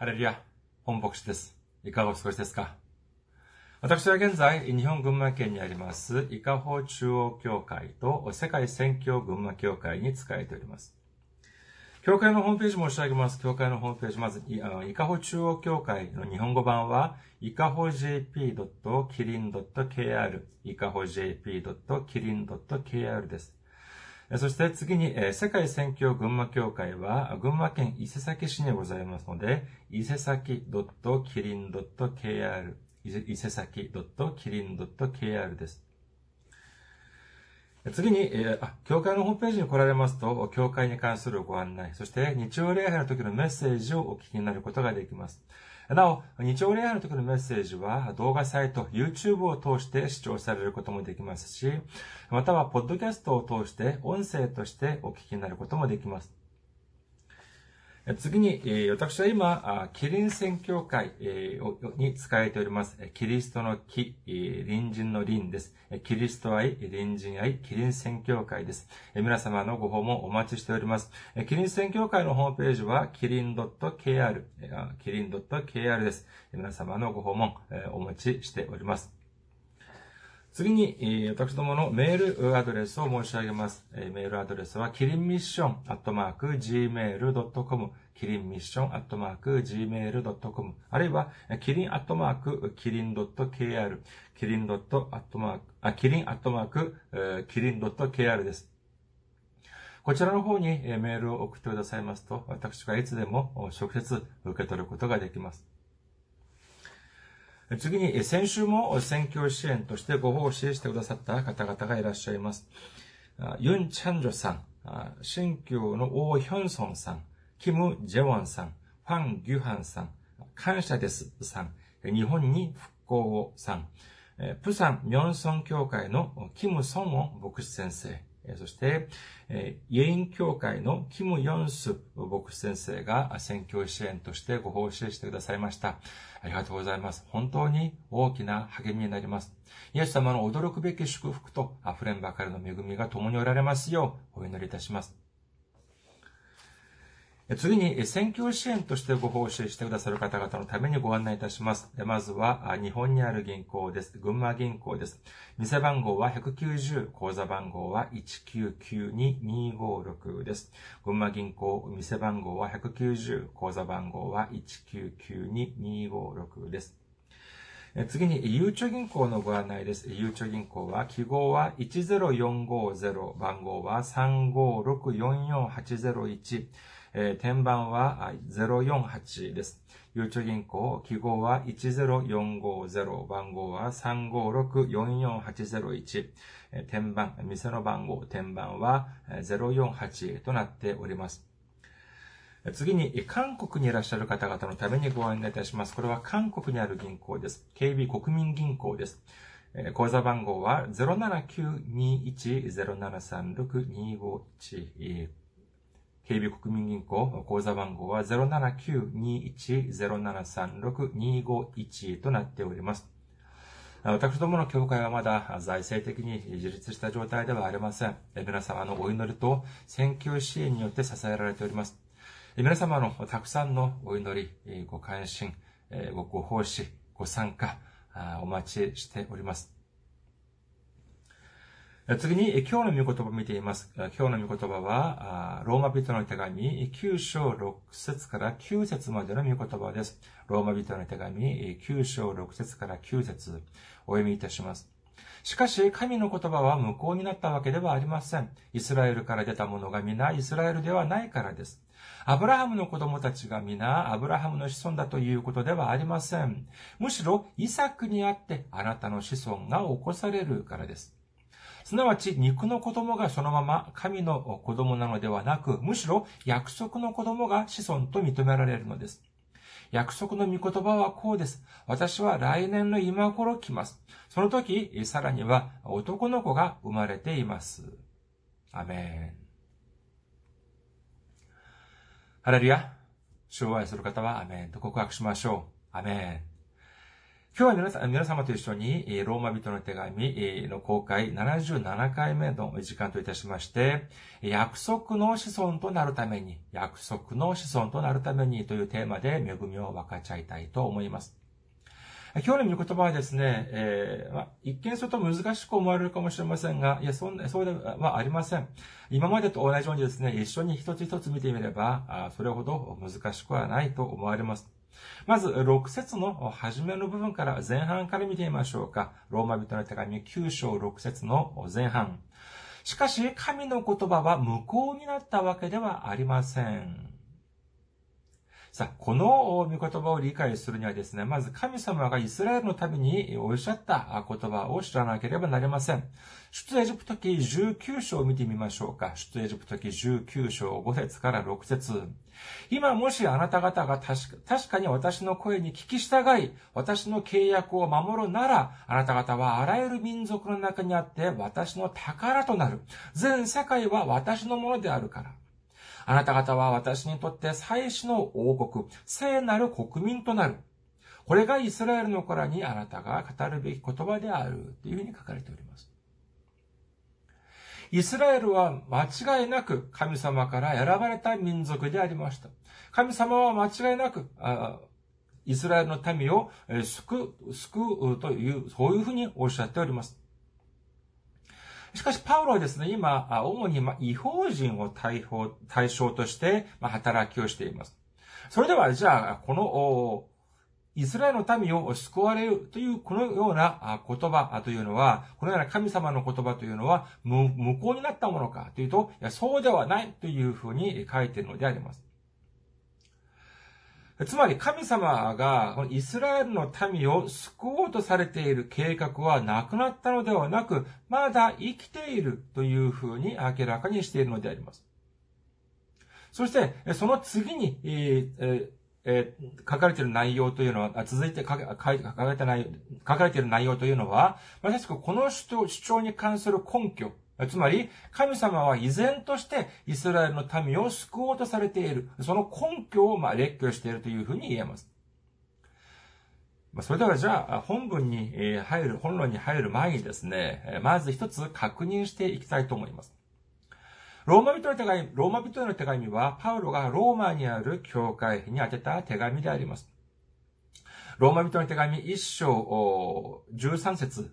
ハレルヤ、本牧師です。いかがお過ごしですか私は現在、日本群馬県にあります、伊香保中央教会と世界宣教群馬教会に仕えております。教会のホームページ申し上げます。教会のホームページ、まず、伊香保中央教会の日本語版は、伊香保 jp.kirin.kr、伊香保 jp.kirin.kr です。そして次に、世界宣教群馬協会は、群馬県伊勢崎市にございますので、伊勢崎 .kirin.kr、伊勢崎 .kirin.kr です。次に、えー、教会のホームページに来られますと、教会に関するご案内、そして日曜礼拝の時のメッセージをお聞きになることができます。なお、日曜礼拝の時のメッセージは動画サイト、YouTube を通して視聴されることもできますし、または、ポッドキャストを通して音声としてお聞きになることもできます。次に、私は今、キリン宣教会に使えております。キリストの木、隣人の隣です。キリスト愛、隣人愛、キリン宣教会です。皆様のご訪問お待ちしております。キリン宣教会のホームページは、キリン .kr、キリン .kr です。皆様のご訪問お待ちしております。次に、私どものメールアドレスを申し上げます。メールアドレスは、キリンミッションアットマーク gmail.com キリンミッションアットマーク gmail.com あるいは、キリンアットマークキリン .kr キリンドットアットマーク、あ、キリンアットマークキリン .kr です。こちらの方にメールを送ってくださいますと、私がいつでも直接受け取ることができます。次に、先週も選挙支援としてご奉仕してくださった方々がいらっしゃいます。ユン・チャンジョさん、新教のオー・ヒョンソンさん、キム・ジェウォンさん、ファン・ギュハンさん、感謝ですさん、日本に復興をさん、プサン・ミョンソン協会のキム・ソンウォン牧師先生、そして、イェイン協会のキム・ヨンス牧師先生が選挙支援としてご奉仕してくださいました。ありがとうございます。本当に大きな励みになります。イエス様の驚くべき祝福と溢れんばかりの恵みが共におられますようお祈りいたします。次に、選挙支援としてご奉仕してくださる方々のためにご案内いたします。まずは、日本にある銀行です。群馬銀行です。店番号は190、口座番号は1992256です。群馬銀行、店番号は190、口座番号は1992256です。次に、ゆうちょ銀行のご案内です。ゆうちょ銀行は、記号は10450、番号は35644801、えー、天板は048です。ゆうちょ銀行、記号は10450、番号は356-44801、えー、天板、店の番号、天板は048となっております。次に、韓国にいらっしゃる方々のためにご案内いたします。これは韓国にある銀行です。KB 国民銀行です。口座番号は079210736251 07921-0736-251 KB 国民銀行、口座番号は079-21-0736-251となっております。私どもの教会はまだ財政的に自立した状態ではありません。皆様のお祈りと選挙支援によって支えられております。皆様のたくさんのお祈り、ご関心、ご奉仕、ご参加、お待ちしております。次に、今日の御言葉を見ています。今日の御言葉は、ローマ人の手紙9章6節から9節までの御言葉です。ローマ人の手紙9章6節から9節お読みいたします。しかし、神の言葉は無効になったわけではありません。イスラエルから出た者が皆イスラエルではないからです。アブラハムの子供たちが皆アブラハムの子孫だということではありません。むしろ、イサクにあってあなたの子孫が起こされるからです。すなわち肉の子供がそのまま神の子供なのではなく、むしろ約束の子供が子孫と認められるのです。約束の御言葉はこうです。私は来年の今頃来ます。その時、さらには男の子が生まれています。アメン。ハレルヤ。主を愛する方はアメンと告白しましょう。アメン。今日は皆さ皆様と一緒に、ローマ人の手紙の公開77回目の時間といたしまして、約束の子孫となるために、約束の子孫となるためにというテーマで恵みを分かち合いたいと思います。今日の御言葉はですね、えーま、一見すると難しく思われるかもしれませんが、いや、そんな、そうではありません。今までと同じようにですね、一緒に一つ一つ見てみれば、それほど難しくはないと思われます。まず、6節の初めの部分から、前半から見てみましょうか。ローマ人の手紙9章6節の前半。しかし、神の言葉は無効になったわけではありません。さあ、この御言葉を理解するにはですね、まず神様がイスラエルのためにおっしゃった言葉を知らなければなりません。出エジプト記19章を見てみましょうか。出エジプト記19章5節から6節今もしあなた方が確か確かに私の声に聞き従い、私の契約を守るなら、あなた方はあらゆる民族の中にあって私の宝となる。全世界は私のものであるから。あなた方は私にとって最初の王国、聖なる国民となる。これがイスラエルの子らにあなたが語るべき言葉である。というふうに書かれております。イスラエルは間違いなく神様から選ばれた民族でありました。神様は間違いなく、イスラエルの民を救う、救うという、そういうふうにおっしゃっております。しかし、パウロはですね、今、主に違法人を対対象として働きをしています。それでは、じゃあ、この、イスラエルの民を救われるというこのような言葉というのは、このような神様の言葉というのは無効になったものかというと、そうではないというふうに書いているのであります。つまり神様がイスラエルの民を救おうとされている計画はなくなったのではなく、まだ生きているというふうに明らかにしているのであります。そして、その次に、えーえー、書かれている内容というのは、続いて書かれて内書かれている内容というのは、まさしくこの主張に関する根拠、つまり、神様は依然としてイスラエルの民を救おうとされている。その根拠を、まあ、列挙しているというふうに言えます。それではじゃあ、本文に入る、本論に入る前にですね、まず一つ確認していきたいと思います。ローマ人の手紙、ローマ人の手紙は、パウロがローマにある教会に宛てた手紙であります。ローマ人の手紙一章13節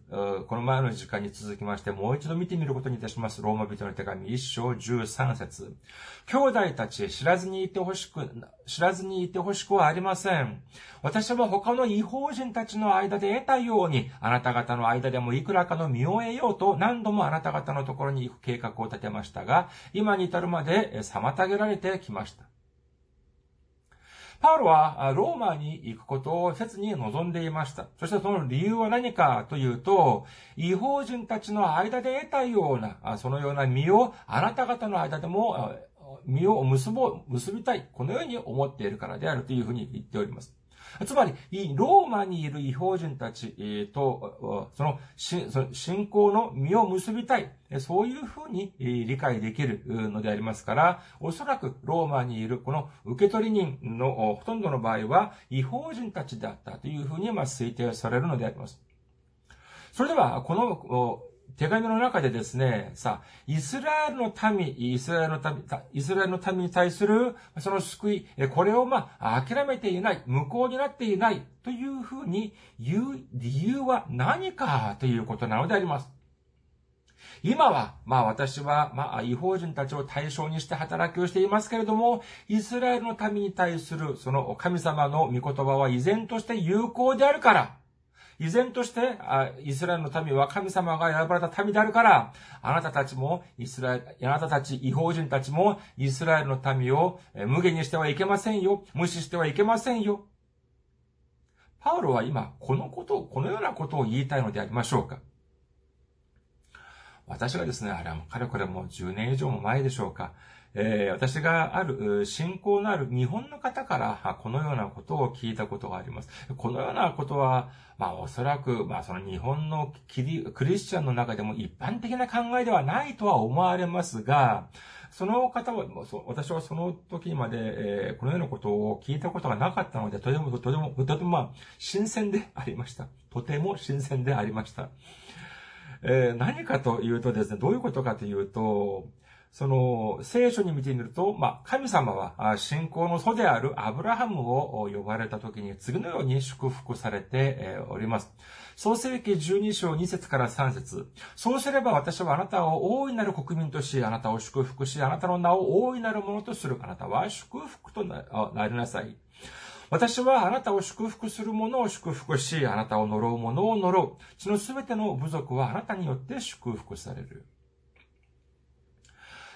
この前の時間に続きましてもう一度見てみることにいたします。ローマ人の手紙一章13節兄弟たち知らずにいてほしく、知らずにいてほしくはありません。私は他の違法人たちの間で得たように、あなた方の間でもいくらかの身を得ようと何度もあなた方のところに行く計画を立てましたが、今に至るまで妨げられてきました。パウロはローマに行くことを切に望んでいました。そしてその理由は何かというと、違法人たちの間で得たような、そのような身をあなた方の間でも身を結ぼう、結びたい。このように思っているからであるというふうに言っております。つまり、ローマにいる違法人たちと、その信仰の実を結びたい。そういうふうに理解できるのでありますから、おそらくローマにいるこの受け取り人のほとんどの場合は違法人たちであったというふうに推定されるのであります。それでは、この手紙の中でですね、さあ、イスラエルの民、イスラエルの民、イスラエルの民に対する、その救い、これをまあ、諦めていない、無効になっていない、というふうに言う理由は何かということなのであります。今は、まあ私は、まあ違法人たちを対象にして働きをしていますけれども、イスラエルの民に対するその神様の御言葉は依然として有効であるから、依然として、イスラエルの民は神様が選ばれた民であるから、あなたたちも、イスラエル、あなたたち違法人たちも、イスラエルの民を無限にしてはいけませんよ。無視してはいけませんよ。パウロは今、このことを、このようなことを言いたいのでありましょうか。私がですね、あれはかれこれもう10年以上も前でしょうか。えー、私がある、信仰のある日本の方から、このようなことを聞いたことがあります。このようなことは、まあおそらく、まあその日本のキリクリスチャンの中でも一般的な考えではないとは思われますが、その方は、私はその時まで、えー、このようなことを聞いたことがなかったので、とても、とても、とても、まあ、新鮮でありました。とても新鮮でありました。えー、何かというとですね、どういうことかというと、その、聖書に見てみると、まあ、神様は、信仰の祖であるアブラハムを呼ばれた時に次のように祝福されております。創世記12章2節から3節そうすれば私はあなたを大いなる国民とし、あなたを祝福し、あなたの名を大いなるものとする。あなたは祝福となりなさい。私はあなたを祝福する者を祝福し、あなたを呪う者を呪う。そのすべての部族はあなたによって祝福される。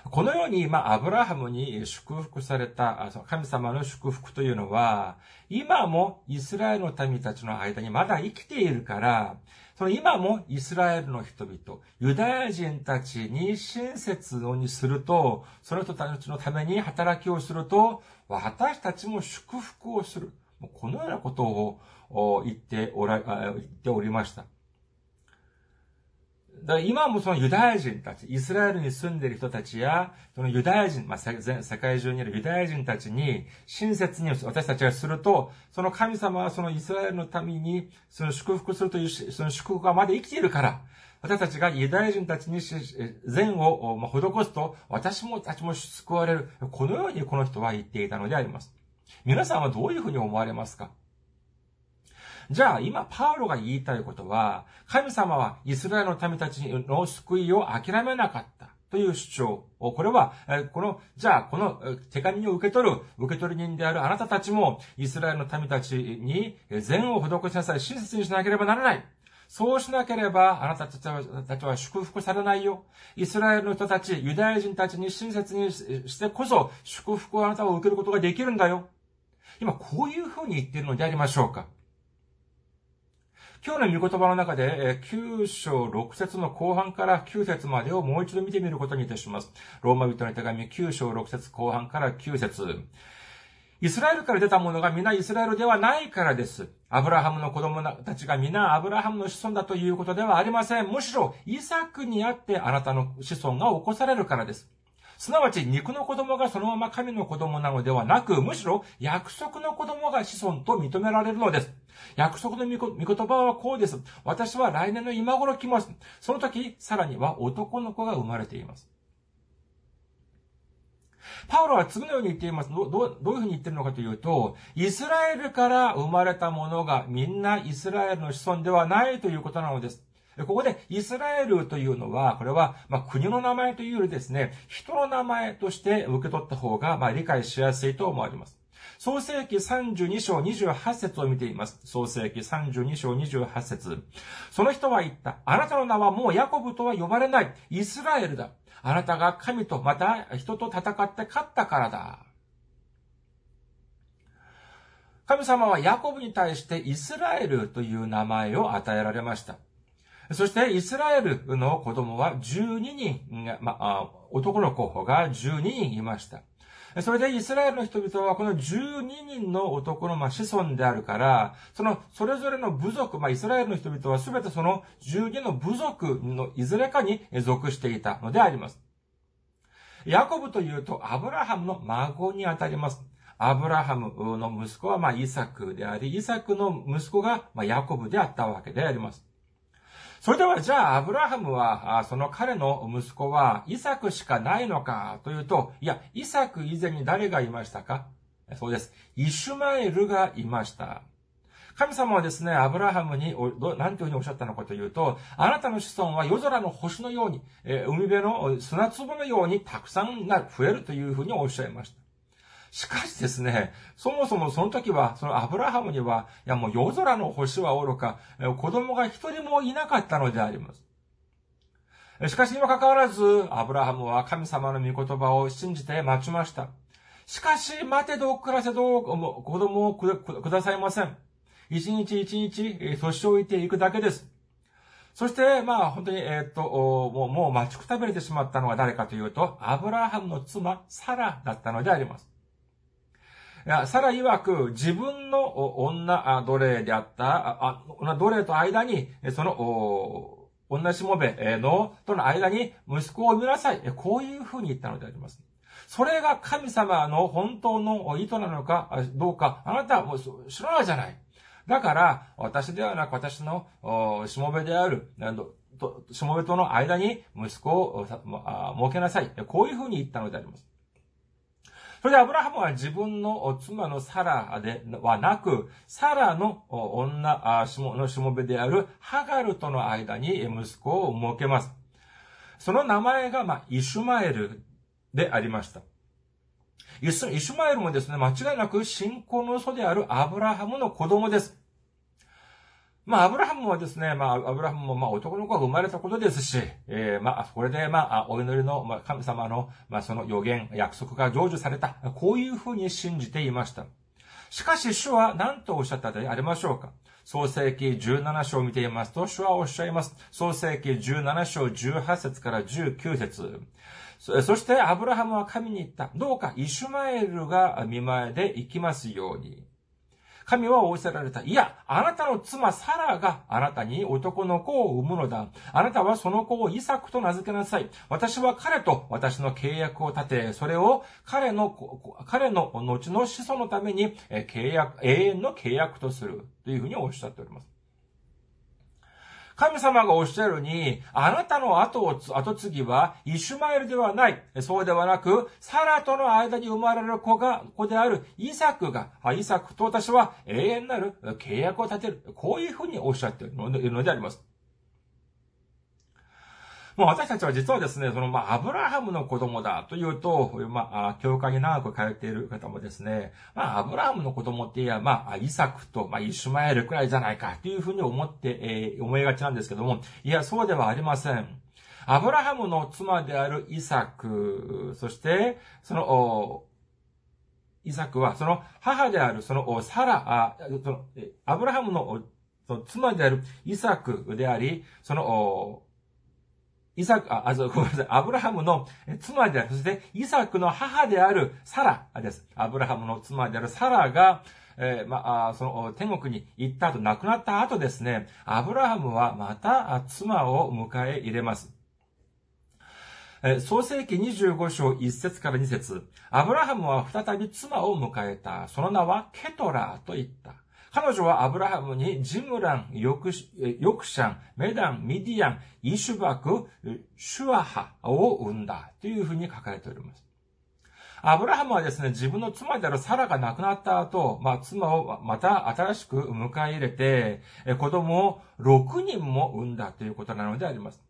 このように、まあ、アブラハムに祝福された、神様の祝福というのは、今もイスラエルの民たちの間にまだ生きているから、その今もイスラエルの人々、ユダヤ人たちに親切にすると、その人たちのために働きをすると、私たちも祝福をする。このようなことを言っておら、言っておりました。だから今もそのユダヤ人たち、イスラエルに住んでいる人たちや、そのユダヤ人、まあ、世界中にいるユダヤ人たちに親切に私たちがすると、その神様はそのイスラエルの民にその祝福するという、その祝福がまだ生きているから、私たちがユダヤ人たちに善を施すと、私もたちも救われる。このようにこの人は言っていたのであります。皆さんはどういうふうに思われますか？じゃあ、今、パウロが言いたいことは、神様はイスラエルの民たちの救いを諦めなかった。という主張。これは、この、じゃあ、この手紙を受け取る、受け取り人であるあなたたちも、イスラエルの民たちに善を施しなさい、親切にしなければならない。そうしなければ、あなたたちは祝福されないよ。イスラエルの人たち、ユダヤ人たちに親切にしてこそ、祝福をあなたを受けることができるんだよ。今、こういうふうに言ってるのでありましょうか。今日の御言葉の中で、9章6節の後半から9節までをもう一度見てみることにいたします。ローマ人の手紙9章6節後半から9節イスラエルから出た者が皆イスラエルではないからです。アブラハムの子供たちが皆アブラハムの子孫だということではありません。むしろ、イサクにあってあなたの子孫が起こされるからです。すなわち肉の子供がそのまま神の子供なのではなく、むしろ約束の子供が子孫と認められるのです。約束の御言葉はこうです。私は来年の今頃来ます。その時、さらには男の子が生まれています。パウロは次のように言っています。どどどういうふうに言ってるのかというと、イスラエルから生まれた者がみんなイスラエルの子孫ではないということなのです。ここでイスラエルというのは、これは、まあ国の名前というよりですね、人の名前として受け取った方が、まあ理解しやすいと思われます。創世記32章28節を見ています。創世記32章28節その人は言った。あなたの名はもうヤコブとは呼ばれない。イスラエルだ。あなたが神とまた人と戦って勝ったからだ。神様はヤコブに対してイスラエルという名前を与えられました。そして、イスラエルの子供は12人が、まあ、男の子が12人いました。それでイスラエルの人々はこの12人の男のま子孫であるから、そのそれぞれの部族、まあイスラエルの人々はすべてその12の部族のいずれかに属していたのであります。ヤコブというとアブラハムの孫にあたります。アブラハムの息子はまイサクであり、イサクの息子がまヤコブであったわけであります。それではじゃあ、アブラハムは、その彼の息子は、イサクしかないのかというと、いや、イサク以前に誰がいましたか？そうです。イシュマエルがいました。神様はですね、アブラハムに、何というふうにおっしゃったのかというと、あなたの子孫は夜空の星のように、え海辺の砂粒のようにたくさんが増えるというふうにおっしゃいました。しかしですね、そもそもその時は、そのアブラハムには、いやもう夜空の星は愚か、子供が一人もいなかったのであります。しかしにもかかわらず、アブラハムは神様の御言葉を信じて待ちました。しかし、待てど暮らせど子供をくださいません。一日一日、年老いていくだけです。そして、まあ、本当に、えっ、と、もう、もう待ちくたびれてしまったのは誰かというと、アブラハムの妻、サラだったのであります。さら曰く、自分の女奴隷であった、女奴隷と間に、その、女しもべの、との間に息子を産みなさい。こういうふうに言ったのであります。それが神様の本当の意図なのかどうか、あなたはもう知らないじゃない。だから、私ではなく私のしもべである、しもべとの間に息子を設けなさい。こういうふうに言ったのであります。それでアブラハムは自分の妻のサラではなく、サラの女、のしもべであるハガルとの間に息子を設けます。その名前が、まあ、イシュマエルでありました。イシュマエルもですね、間違いなく信仰の祖であるアブラハムの子供です。まあ、アブラハムはですね、まあ、アブラハムも、まあ、男の子が生まれたことですし、えー、まあ、これで、まあ、お祈りの、まあ、神様の、まあ、その予言、約束が成就された。こういうふうに信じていました。しかし、主は何とおっしゃったでありましょうか？創世記17章を見ていますと、主はおっしゃいます。創世記17章18節から19節そして、アブラハムは神に言った。どうか、イシュマエルが見前で行きますように。神は仰せられた。いや、あなたの妻サラがあなたに男の子を産むのだ。あなたはその子をイサクと名付けなさい。私は彼と私の契約を立て、それを彼の、彼の後の子孫のために契約、永遠の契約とする。というふうにおっしゃっております。神様がおっしゃるに、あなたの後を、後継ぎは、イシュマエルではない。そうではなく、サラとの間に生まれる子が、子であるイサクが、イサクと私は永遠なる契約を立てる。こういうふうにおっしゃっているのであります。もう私たちは実はですね、その、まあ、アブラハムの子供だというと、まあ、教会に長く通っている方もですね、まあ、アブラハムの子供って言えば、まあ、イサクと、まあ、イシュマエルくらいじゃないかというふうに思って、えー、思いがちなんですけども、いや、そうではありません。アブラハムの妻であるイサク、そして、その、イサクは、その母である、その、サラ、あそのアブラハムの妻であるイサクであり、その、イサク、あ、あ、ごめんなさい。アブラハムの妻である、そしてイサクの母であるサラです。アブラハムの妻であるサラが、えー、まあ、その天国に行った後、亡くなった後ですね、アブラハムはまた妻を迎え入れます。え創世記25章1節から2節アブラハムは再び妻を迎えた。その名はケトラーと言った。彼女はアブラハムにジムラン、ヨクシャン、メダン、ミディアン、イシュバク、シュアハを生んだというふうに書かれております。アブラハムはですね、自分の妻であるサラが亡くなった後、まあ、妻をまた新しく迎え入れて、子供を6人も産んだということなのであります。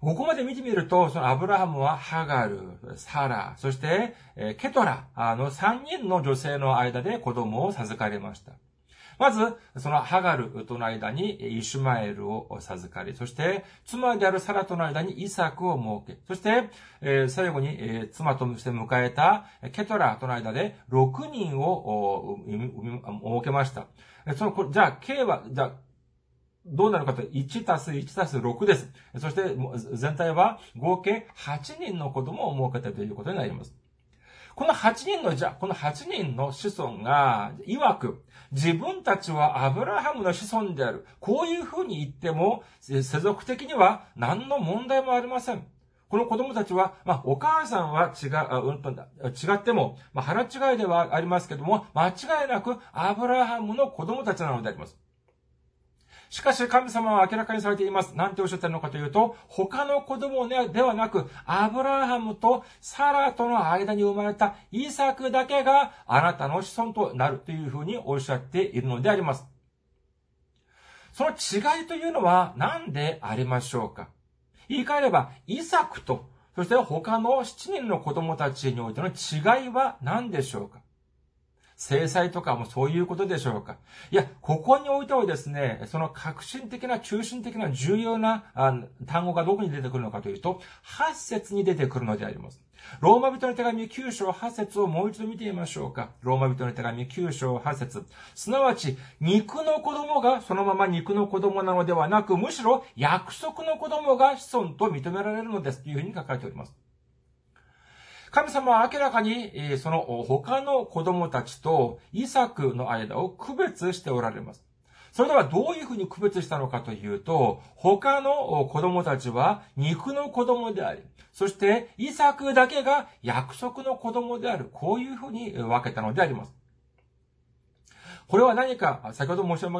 ここまで見てみると、そのアブラハムはハガル、サラ、そして、ケトラの3人の女性の間で子供を授かりました。まず、そのハガルとの間にイシュマエルを授かり、そして、妻であるサラとの間にイサクを設け、そして、えー、最後に、えー、妻として迎えたケトラとの間で6人を設けました。その、じゃあ、K は、じゃあ、どうなるかと、1たす1たす6です。そして、全体は合計8人の子供を設けたということになります。この8人の、じゃ、この8人の子孫が、曰く、自分たちはアブラハムの子孫である。こういうふうに言っても、世俗的には何の問題もありません。この子供たちは、まあ、お母さんは違う、違っても、まあ、腹違いではありますけども、間違いなくアブラハムの子供たちなのであります。しかし神様は明らかにされています。なんておっしゃってるのかというと、他の子供ではなく、アブラハムとサラとの間に生まれたイサクだけがあなたの子孫となるというふうにおっしゃっているのであります。その違いというのは何でありましょうか言い換えれば、イサクと、そして他の7人の子供たちにおいての違いは何でしょうか制裁とかもそういうことでしょうかいや、ここにおいてはですね、その革新的な、中心的な重要な単語がどこに出てくるのかというと、8節に出てくるのであります。ローマ人の手紙9章8節をもう一度見てみましょうか。ローマ人の手紙9章8節すなわち、肉の子供がそのまま肉の子供なのではなく、むしろ約束の子供が子孫と認められるのです。というふうに書かれております。神様は明らかに、その他の子供たちとイサクの間を区別しておられます。それではどういうふうに区別したのかというと、他の子供たちは肉の子供であり、そしてイサクだけが約束の子供である。こういうふうに分けたのであります。これは何か、先ほど申し上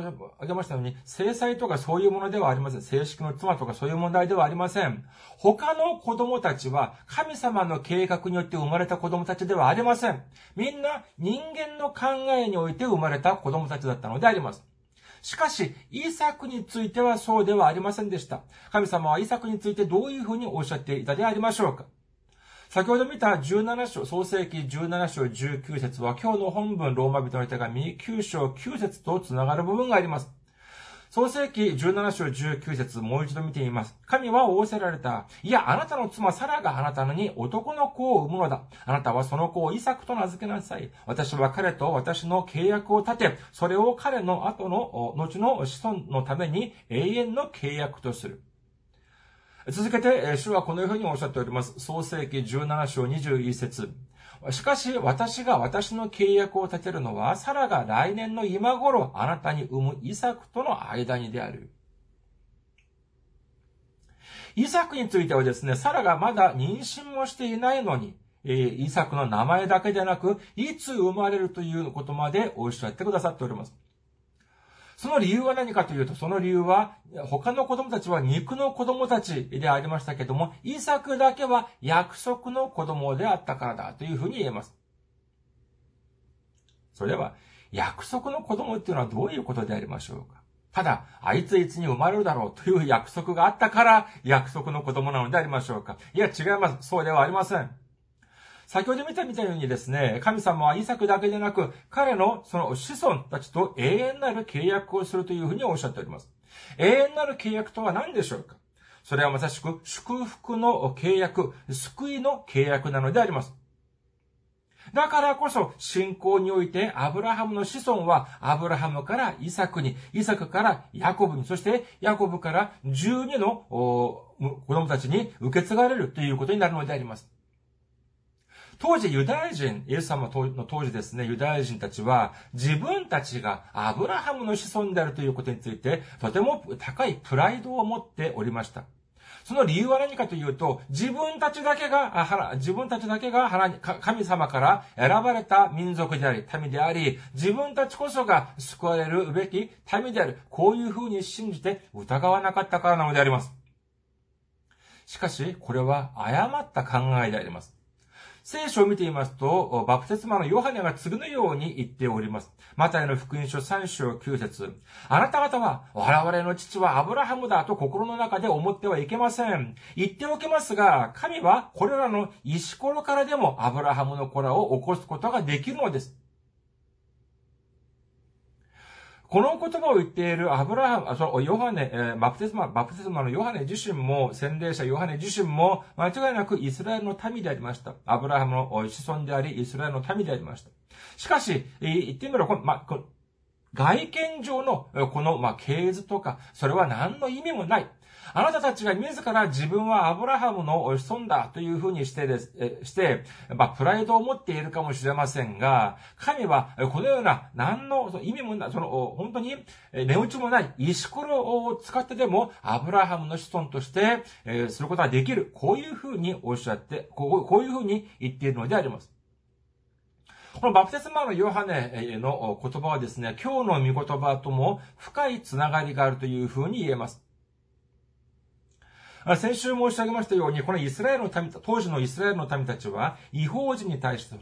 げましたように、制裁とかそういうものではありません。正式の妻とかそういう問題ではありません。他の子供たちは、神様の計画によって生まれた子供たちではありません。みんな人間の考えにおいて生まれた子供たちだったのであります。しかし、イサクについてはそうではありませんでした。神様はイサクについてどういうふうにおっしゃっていたでありましょうか先ほど見た17章、創世記17章19節は今日の本文ローマ人の手紙9章9節とつながる部分があります。創世記17章19節もう一度見てみます。神は仰せられた。いや、あなたの妻サラがあなたのに男の子を産むのだ。あなたはその子をイサクと名付けなさい。私は彼と私の契約を立て、それを彼の後の、後の子孫のために永遠の契約とする。続けて、主はこのようにおっしゃっております。創世記17章21節しかし、私が私の契約を立てるのは、サラが来年の今頃、あなたに産むイサクとの間にである。イサクについてはですね、サラがまだ妊娠もしていないのに、えー、イサクの名前だけでなく、いつ生まれるということまでおっしゃってくださっております。その理由は何かというと、その理由は、他の子供たちは肉の子供たちでありましたけども、イサクだけは約束の子供であったからだというふうに言えます。それでは、約束の子供っていうのはどういうことでありましょうかただ、あいついつに生まれるだろうという約束があったから、約束の子供なのでありましょうかいや、違います。そうではありません。先ほど見たみたようにですね、神様はイサクだけでなく、彼のその子孫たちと永遠なる契約をするというふうにおっしゃっております。永遠なる契約とは何でしょうか？それはまさしく祝福の契約、救いの契約なのであります。だからこそ、信仰において、アブラハムの子孫は、アブラハムからイサクに、イサクからヤコブに、そしてヤコブから12の子供たちに受け継がれるということになるのであります。当時ユダヤ人、イエス様の当時ですね、ユダヤ人たちは自分たちがアブラハムの子孫であるということについてとても高いプライドを持っておりました。その理由は何かというと、自分たちだけが、自分たちだけが神様から選ばれた民族であり、民であり、自分たちこそが救われるべき民である。こういうふうに信じて疑わなかったからなのであります。しかし、これは誤った考えであります。聖書を見ていますと、バプテスマのヨハネが次のように言っております。マタイの福音書3章9節あなた方は、我々の父はアブラハムだと心の中で思ってはいけません。言っておきますが、神はこれらの石ころからでもアブラハムの子らを起こすことができるのです。この言葉を言っているアブラハム、あそのヨハネ、えー、バプテスマ、バプテスマのヨハネ自身も、洗礼者ヨハネ自身も、間違いなくイスラエルの民でありました。アブラハムの子孫であり、イスラエルの民でありました。しかし、言ってみれば、まこの外見上のこの、ま系図とか、それは何の意味もない。あなたたちが自ら自分はアブラハムの子孫だというふうにしてです、して、まあ、プライドを持っているかもしれませんが、神はこのような何の意味もない、その、本当に値打ちもない石ころを使ってでもアブラハムの子孫として、えー、することができる。こういうふうにおっしゃって、こうこういうふうに言っているのであります。このバプテスマのヨハネの言葉はですね、今日の御言葉とも深いつながりがあるというふうに言えます。先週申し上げましたように、このイスラエルの民、当時のイスラエルの民たちは、違法人に対して、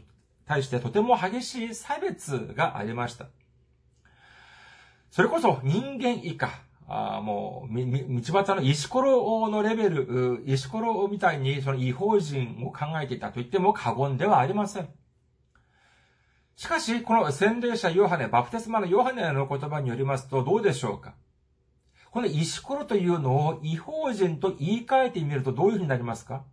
対してとても激しい差別がありました。それこそ人間以下、あもう、道端の石ころのレベル、石ころみたいにその違法人を考えていたと言っても過言ではありません。しかし、この洗礼者ヨハネ、バプテスマのヨハネの言葉によりますと、どうでしょうか？この石ころというのを違法人と言い換えてみるとどういうふうになりますか？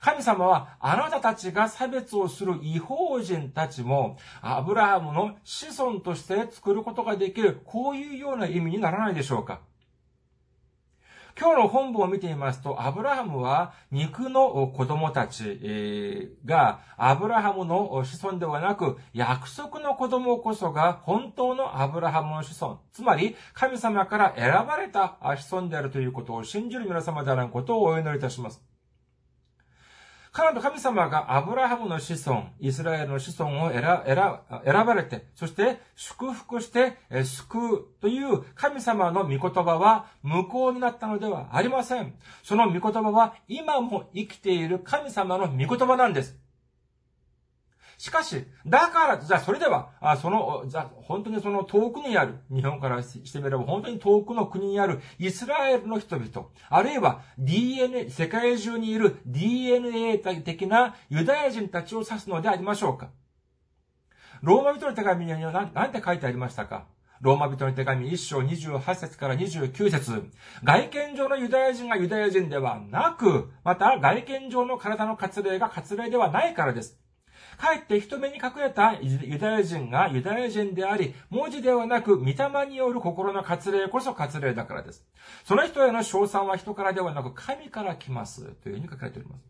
神様はあなたたちが差別をする違法人たちもアブラハムの子孫として作ることができる、こういうような意味にならないでしょうか？今日の本文を見てみますと、アブラハムは肉の子供たちがアブラハムの子孫ではなく、約束の子供こそが本当のアブラハムの子孫、つまり神様から選ばれた子孫であるということを信じる皆様であることをお祈りいたします。彼の神様がアブラハムの子孫、イスラエルの子孫を選ばれて、そして祝福して救うという神様の御言葉は無効になったのではありません。その御言葉は今も生きている神様の御言葉なんです。しかし、だから、じゃあそれでは、あその、じゃあ本当にその遠くにある、日本からしてみれば本当に遠くの国にあるイスラエルの人々、あるいは DNA、世界中にいる DNA 的なユダヤ人たちを指すのでありましょうか。ローマ人の手紙には何て書いてありましたか？ローマ人の手紙1章28節から29節。外見上のユダヤ人がユダヤ人ではなく、また外見上の体の割礼が割礼ではないからです。かえって人目に隠れたユダヤ人がユダヤ人であり、文字ではなく、御霊による心の割礼こそ割礼だからです。その人への称賛は人からではなく、神から来ます。というふうに書かれております。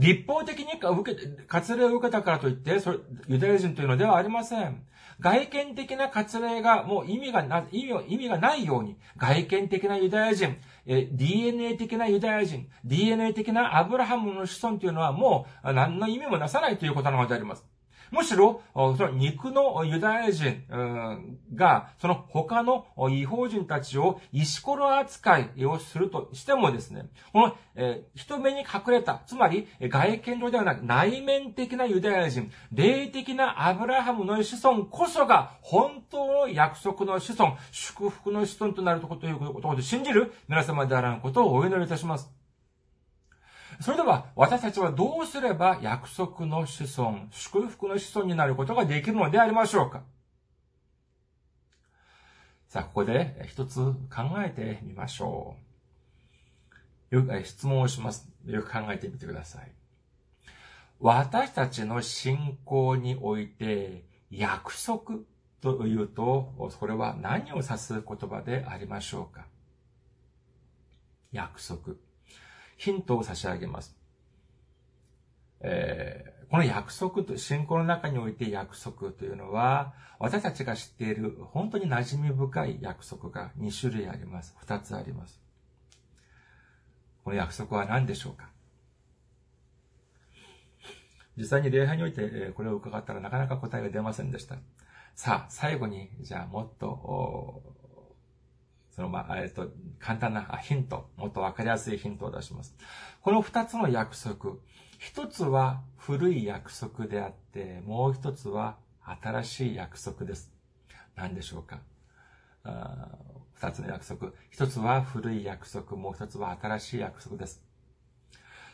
立法的に受け、割礼を受けたからといって、それ、ユダヤ人というのではありません。外見的な割礼がもう意味がな、意味意味がないように、外見的なユダヤ人、え、DNA 的なユダヤ人、DNA 的なアブラハムの子孫というのはもう何の意味もなさないということなのであります。むしろ、その肉のユダヤ人が、その他の違法人たちを石ころ扱いをするとしてもですね、この、人目に隠れた、つまり外見上ではなく内面的なユダヤ人、霊的なアブラハムの子孫こそが本当の約束の子孫、祝福の子孫となるということで信じる皆様であらんことをお祈りいたします。それでは、私たちはどうすれば約束の子孫、祝福の子孫になることができるのでありましょうかさあ、ここで一つ考えてみましょう。よく質問をします。よく考えてみてください。私たちの信仰において、約束というと、それは何を指す言葉でありましょうか？約束。ヒントを差し上げます。えー、この約束と、信仰の中において約束というのは、私たちが知っている本当に馴染み深い約束が2種類あります。2つあります。この約束は何でしょうか？実際に礼拝においてこれを伺ったらなかなか答えが出ませんでした。さあ、最後に、じゃあもっとその、まあ、えっと、簡単なヒント、もっとわかりやすいヒントを出します。この二つの約束、一つは古い約束であって、もう一つは新しい約束です。何でしょうか？二つの約束。一つは古い約束、もう一つは新しい約束です。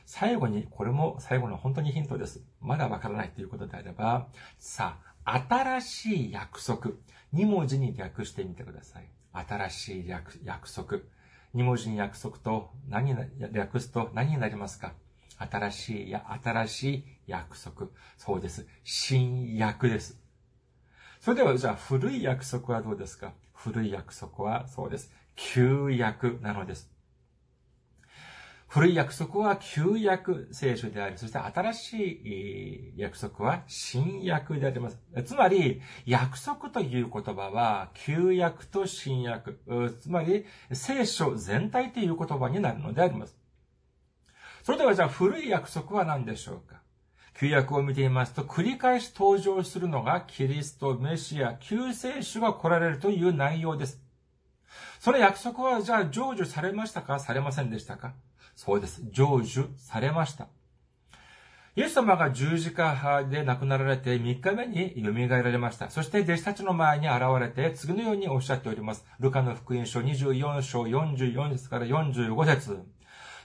最後に、これも最後の本当にヒントです。まだわからないということであれば、さあ、新しい約束。二文字に略してみてください。新しい約束。二文字に約束と何略すと何になりますか？新しいや、新しい約束。そうです。新約です。それでは、じゃあ、古い約束はどうですか？古い約束は、そうです。旧約なのです。古い約束は旧約聖書であり、そして新しい約束は新約であります。つまり、約束という言葉は旧約と新約、つまり聖書全体という言葉になるのであります。それではじゃあ古い約束は何でしょうか？旧約を見ていますと、繰り返し登場するのがキリスト、メシア、救世主が来られるという内容です。その約束はじゃあ成就されましたか？されませんでしたか？そうです。成就されました。イエス様が十字架で亡くなられて3日目に蘇られました。そして弟子たちの前に現れて次のようにおっしゃっております。ルカの福音書24章44節から45節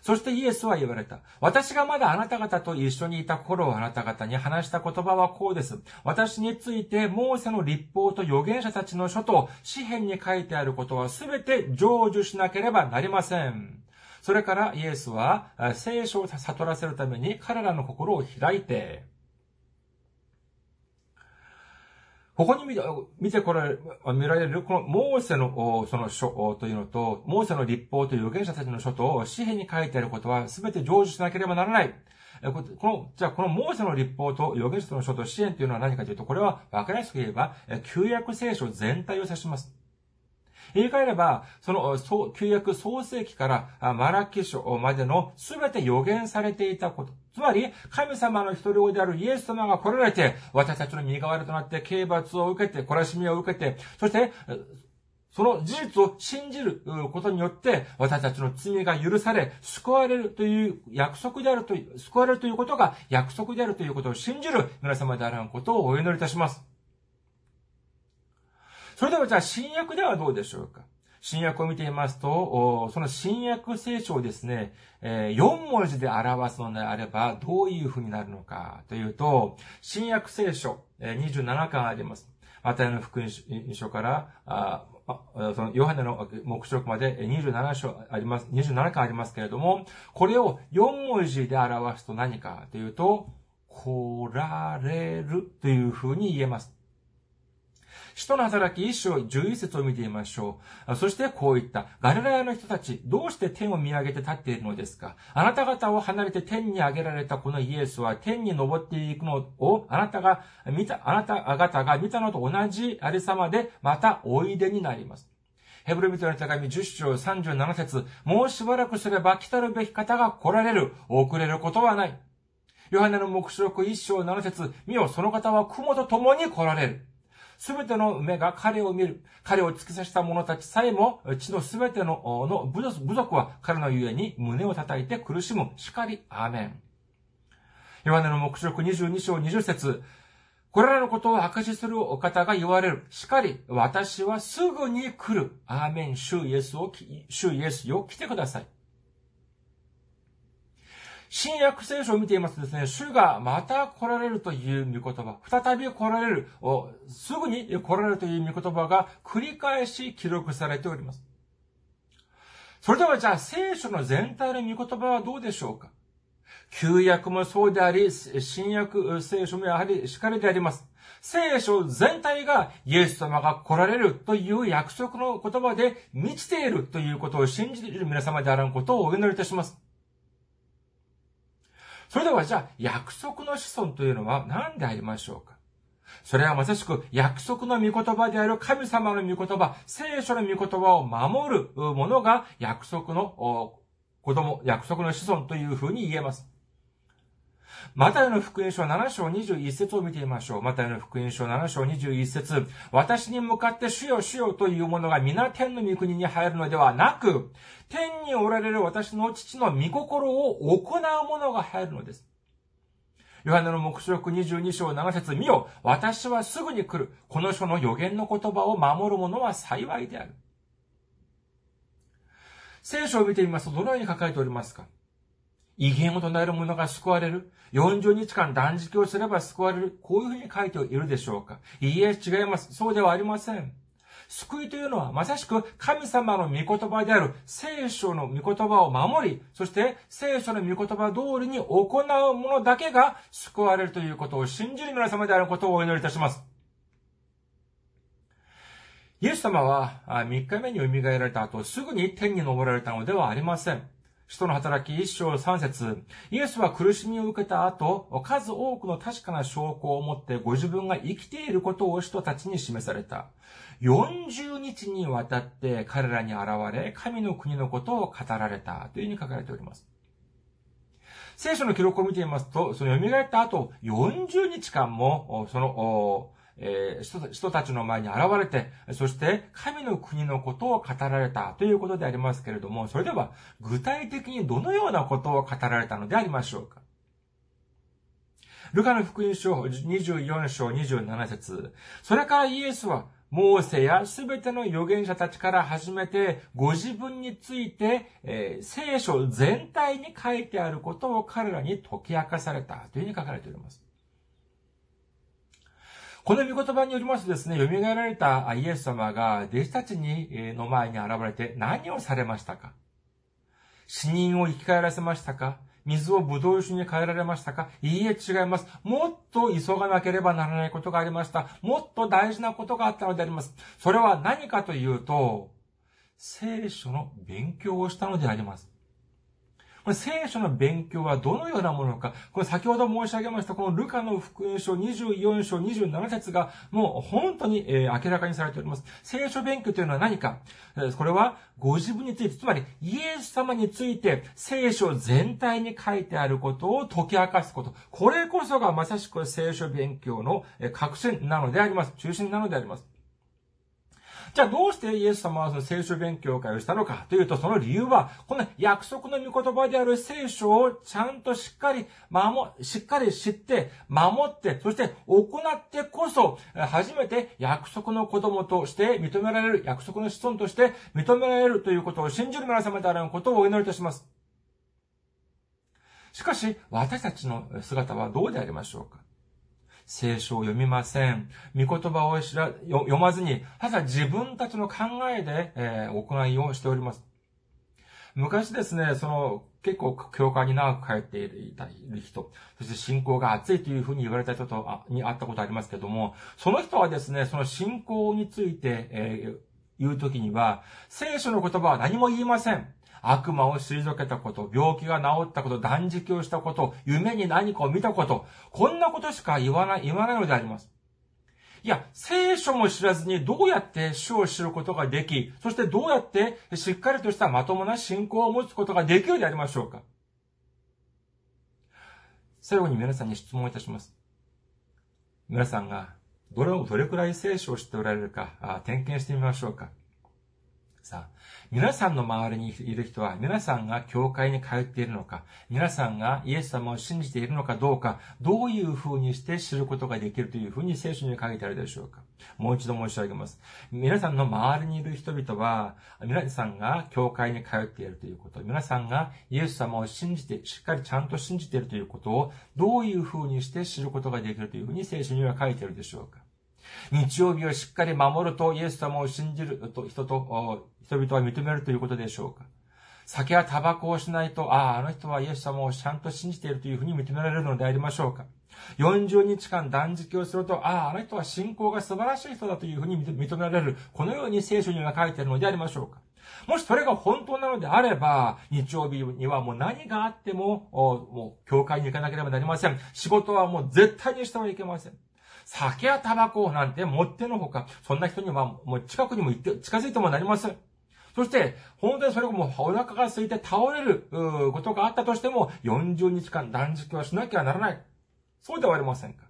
そしてイエスは言われた。私がまだあなた方と一緒にいた頃をあなた方に話した言葉はこうです。私についてモーセの立法と預言者たちの書と詩篇に書いてあることはすべて成就しなければなりません。それからイエスは聖書を悟らせるために彼らの心を開いて、ここに見て、これ、見られる、このモーセのその書というのと、モーセの立法という預言者たちの書と、詩篇に書いてあることは全て成就しなければならない。この、じゃあこのモーセの立法と預言者の書と支援というのは何かというと、これは分かりやすく言えば、旧約聖書全体を指します。言い換えれば、その、旧約創世記からマラキ書までの全て予言されていたこと。つまり、神様の一人子であるイエス様が来られて、私たちの身代わりとなって刑罰を受けて、懲らしみを受けて、そして、その事実を信じることによって、私たちの罪が許され、救われるという約束であるという、救われるということが約束であるということを信じる皆様であることをお祈りいたします。それではじゃあ新約ではどうでしょうか？新約を見ていますと、その新約聖書をですね、4文字で表すのであれば、どういう風になるのかというと、新約聖書27巻あります。マタイの福音書から、そのヨハネの目録まで27章あります、27巻ありますけれども、これを4文字で表すと何かというと、来られるという風に言えます。使徒の働き一章十一節を見てみましょう。そしてこう言った。ガリラヤの人たち、どうして天を見上げて立っているのですか？あなた方を離れて天に上げられたこのイエスは天に登っていくのをあなたが見た、あなた方が見たのと同じありさまでまたおいでになります。ヘブル人の手紙10章37節もうしばらくすれば来たるべき方が来られる。遅れることはない。ヨハネの目視録1章7節見よ、その方は雲と共に来られる。すべての目が彼を見る。彼を突き刺した者たちさえも、地のすべてのの部族は彼のゆえに胸を叩いて苦しむ。しかり、アーメン。ヨハネの目視録22章20節これらのことを証しするお方が言われる。しかり、私はすぐに来る。アーメン。主イエスを、主イエスよ、来てください。新約聖書を見ていますとですね、主がまた来られるという御言葉、再び来られる、すぐに来られるという御言葉が繰り返し記録されております。それではじゃあ聖書の全体の御言葉はどうでしょうか旧約もそうであり、新約聖書もやはりしかりであります。聖書全体がイエス様が来られるという約束の言葉で満ちているということを信じている皆様であらんことをお祈りいたします。それではじゃあ、約束の子孫というのは何でありましょうか？それはまさしく約束の御言葉である神様の御言葉、聖書の御言葉を守るものが約束の子供、約束の子孫というふうに言えます。マタイの福音書7章21節を見てみましょう。マタイの福音書7章21節私に向かって主よ主よというものが皆天の御国に入るのではなく、天におられる私の父の御心を行うものが入るのです。ヨハネの目視録22章7節見よ、私はすぐに来る。この書の予言の言葉を守る者は幸いである。聖書を見てみますと、どのように書かれておりますか？威厳を唱える者が救われる。40日間断食をすれば救われる。こういうふうに書いているでしょうかいいえ、違います。そうではありません。救いというのはまさしく神様の御言葉である聖書の御言葉を守り、そして聖書の御言葉通りに行う者だけが救われるということを信じる皆様であることをお祈りいたします。イエス様は3日目に蘇られた後、すぐに天に昇られたのではありません。使徒の働き一章三節イエスは苦しみを受けた後、数多くの確かな証拠を持ってご自分が生きていることを人たちに示された。40日にわたって彼らに現れ、神の国のことを語られたというふうに書かれております。聖書の記録を見てみますと、その蘇った後、40日間も、その、えー、人たちの前に現れて、そして神の国のことを語られたということでありますけれども、それでは具体的にどのようなことを語られたのでありましょうかルカの福音書24章27節それからイエスはモーセやすべての預言者たちから始めて、ご自分について、えー、聖書全体に書いてあることを彼らに解き明かされたというふうに書かれております。この御言葉によりますとですね、蘇られたイエス様が弟子たちに、の前に現れて何をされましたか？死人を生き返らせましたか？水をブドウ酒に変えられましたか？いいえ、違います。もっと急がなければならないことがありました。もっと大事なことがあったのであります。それは何かというと、聖書の勉強をしたのであります。これ聖書の勉強はどのようなものか、これ先ほど申し上げましたこのルカの福音書24章27節がもう本当に、明らかにされております。聖書勉強というのは何かこれはご自分について、つまりイエス様について聖書全体に書いてあることを解き明かすこと。これこそがまさしく聖書勉強の核心なのであります。中心なのであります。じゃあどうしてイエス様はその聖書勉強会をしたのかというと、その理由は、この約束の御言葉である聖書をちゃんとしっかり守、しっかり知って、守って、そして行ってこそ、初めて約束の子供として認められる、約束の子孫として認められるということを信じる皆様であることをお祈りいたします。しかし、私たちの姿はどうでありましょうか？聖書を読みません。御言葉を知ら読まずに、ただ自分たちの考えで、えー、行いをしております。昔ですね、その、結構、教会に長く帰っていた人、そして信仰が熱いというふうに言われた人とに会ったことありますけども、その人はですね、その信仰について、えー、言うときには、聖書の言葉は何も言いません。悪魔を退けたこと、病気が治ったこと、断食をしたこと、夢に何かを見たこと、こんなことしか言わない、言わないのであります。いや、聖書も知らずにどうやって主を知ることができ、そしてどうやってしっかりとしたまともな信仰を持つことができるでありましょうか最後に皆さんに質問いたします。皆さんがどれをどれくらい聖書を知っておられるか、点検してみましょうか。さあ、皆さんの周りにいる人は、皆さんが教会に通っているのか、皆さんがイエス様を信じているのかどうか、どういう風にして知ることができるという風に聖書に書いてあるでしょうか。もう一度申し上げます。皆さんの周りにいる人々は、皆さんが教会に通っているということ、皆さんがイエス様を信じて、しっかりちゃんと信じているということを、どういう風にして知ることができるという風に聖書には書いてあるでしょうか。日曜日をしっかり守るとイエス様を信じると人と、人々は認めるということでしょうか酒やタバコをしないと、ああ、あの人はイエス様をちゃんと信じているというふうに認められるのでありましょうか40日間断食をすると、ああ、あの人は信仰が素晴らしい人だというふうに認められる。このように聖書には書いてあるのでありましょうかもしそれが本当なのであれば、日曜日にはもう何があっても、もう教会に行かなければなりません。仕事はもう絶対にしてはいけません。酒やタバコなんてもってのほか、そんな人にはもう近くにも行って、近づいてもなりません。そして、本当にそれがもうお腹が空いて倒れることがあったとしても、40日間断食はしなきゃならない。そうではありませんか。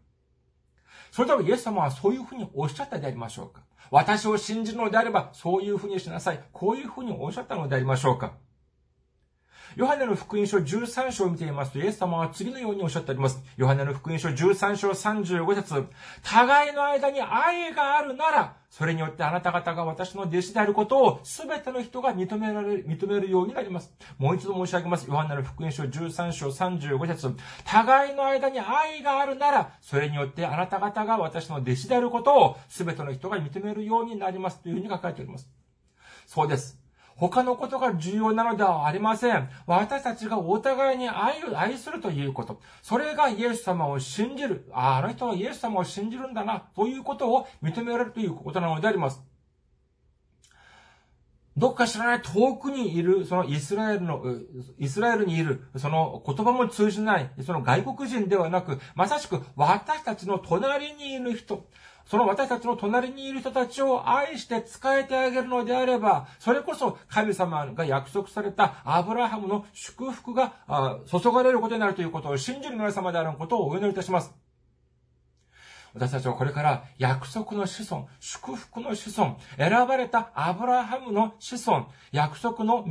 それではイエス様はそういうふうにおっしゃったでありましょうか。私を信じるのであれば、そういうふうにしなさい。こういうふうにおっしゃったのでありましょうか。ヨハネの福音書13章を見ていますと、イエス様は次のようにおっしゃっております。ヨハネの福音書13章35節互いの間に愛があるなら、それによってあなた方が私の弟子であることを全ての人が認められる、認めるようになります。もう一度申し上げます。ヨハネの福音書13章35節互いの間に愛があるなら、それによってあなた方が私の弟子であることを全ての人が認めるようになりますというふうに書かれております。そうです。他のことが重要なのではありません。私たちがお互いに愛を愛するということ。それがイエス様を信じる。ああ、あの人はイエス様を信じるんだな。ということを認められるということなのであります。どっか知らない遠くにいる、そのイスラエルの、イスラエルにいる、その言葉も通じない、その外国人ではなく、まさしく私たちの隣にいる人、その私たちの隣にいる人たちを愛して使えてあげるのであれば、それこそ神様が約束されたアブラハムの祝福が注がれることになるということを信じる皆様であることをお祈りいたします。私たちはこれから約束の子孫、祝福の子孫、選ばれたアブラハムの子孫、約束の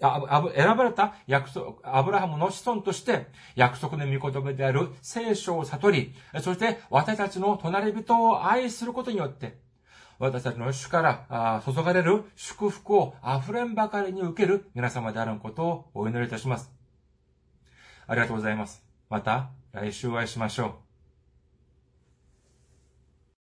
あ選ばれた約束、アブラハムの子孫として、約束の御言葉である聖書を悟り、そして私たちの隣人を愛することによって、私たちの主から注がれる祝福を溢れんばかりに受ける皆様であることをお祈りいたします。ありがとうございます。また来週お会いしましょう。